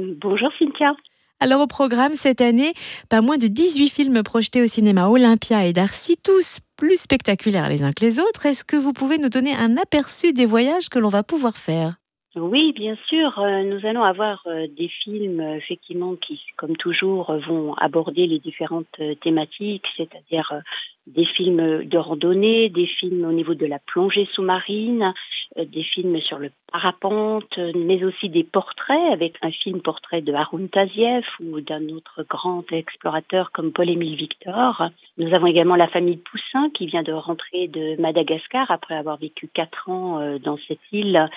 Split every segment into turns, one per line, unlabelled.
Bonjour Cynthia.
Alors au programme cette année, pas moins de 18 films projetés au cinéma Olympia et Darcy, tous plus spectaculaires les uns que les autres. Est-ce que vous pouvez nous donner un aperçu des voyages que l'on va pouvoir faire?
Oui, bien sûr. Euh, nous allons avoir euh, des films, euh, effectivement, qui, comme toujours, vont aborder les différentes thématiques, c'est-à-dire des films de randonnée, des films au niveau de la plongée sous-marine, des films sur le parapente, mais aussi des portraits, avec un film portrait de Haroun Taziev ou d'un autre grand explorateur comme Paul-Émile Victor. Nous avons également la famille Poussin qui vient de rentrer de Madagascar après avoir vécu quatre ans dans cette île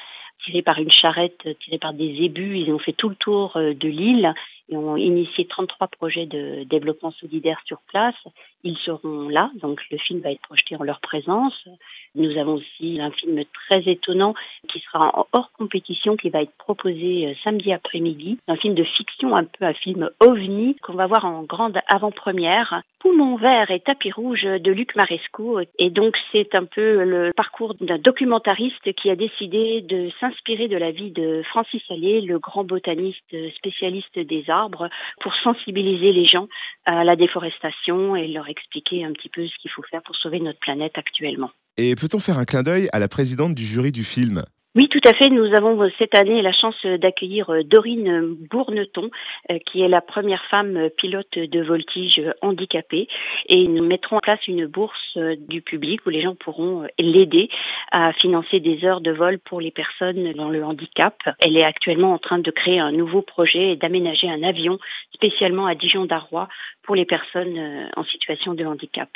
tirés par une charrette, tirés par des ébus. Ils ont fait tout le tour euh, de l'île et ont initié 33 projets de développement solidaire sur place. Ils seront là, donc le film va être projeté en leur présence. Nous avons aussi un film très étonnant qui sera hors compétition, qui va être proposé euh, samedi après-midi. Un film de fiction, un peu un film ovni, qu'on va voir en grande avant-première. Poumon vert et tapis rouge de Luc Maresco. Et donc c'est un peu le parcours d'un documentariste qui a décidé de s'inspirer de la vie de Francis Allais, le grand botaniste spécialiste des arbres, pour sensibiliser les gens à la déforestation et leur expliquer un petit peu ce qu'il faut faire pour sauver notre planète actuellement.
Et peut-on faire un clin d'œil à la présidente du jury du film?
Oui, tout à fait. Nous avons euh, cette année la chance euh, d'accueillir euh, Dorine Bourneton, qui est la première femme pilote de voltige handicapée. Et nous mettrons en place une bourse du public où les gens pourront l'aider à financer des heures de vol pour les personnes dans le handicap. Elle est actuellement en train de créer un nouveau projet et d'aménager un avion spécialement à Dijon-Darrois pour les personnes en situation de handicap.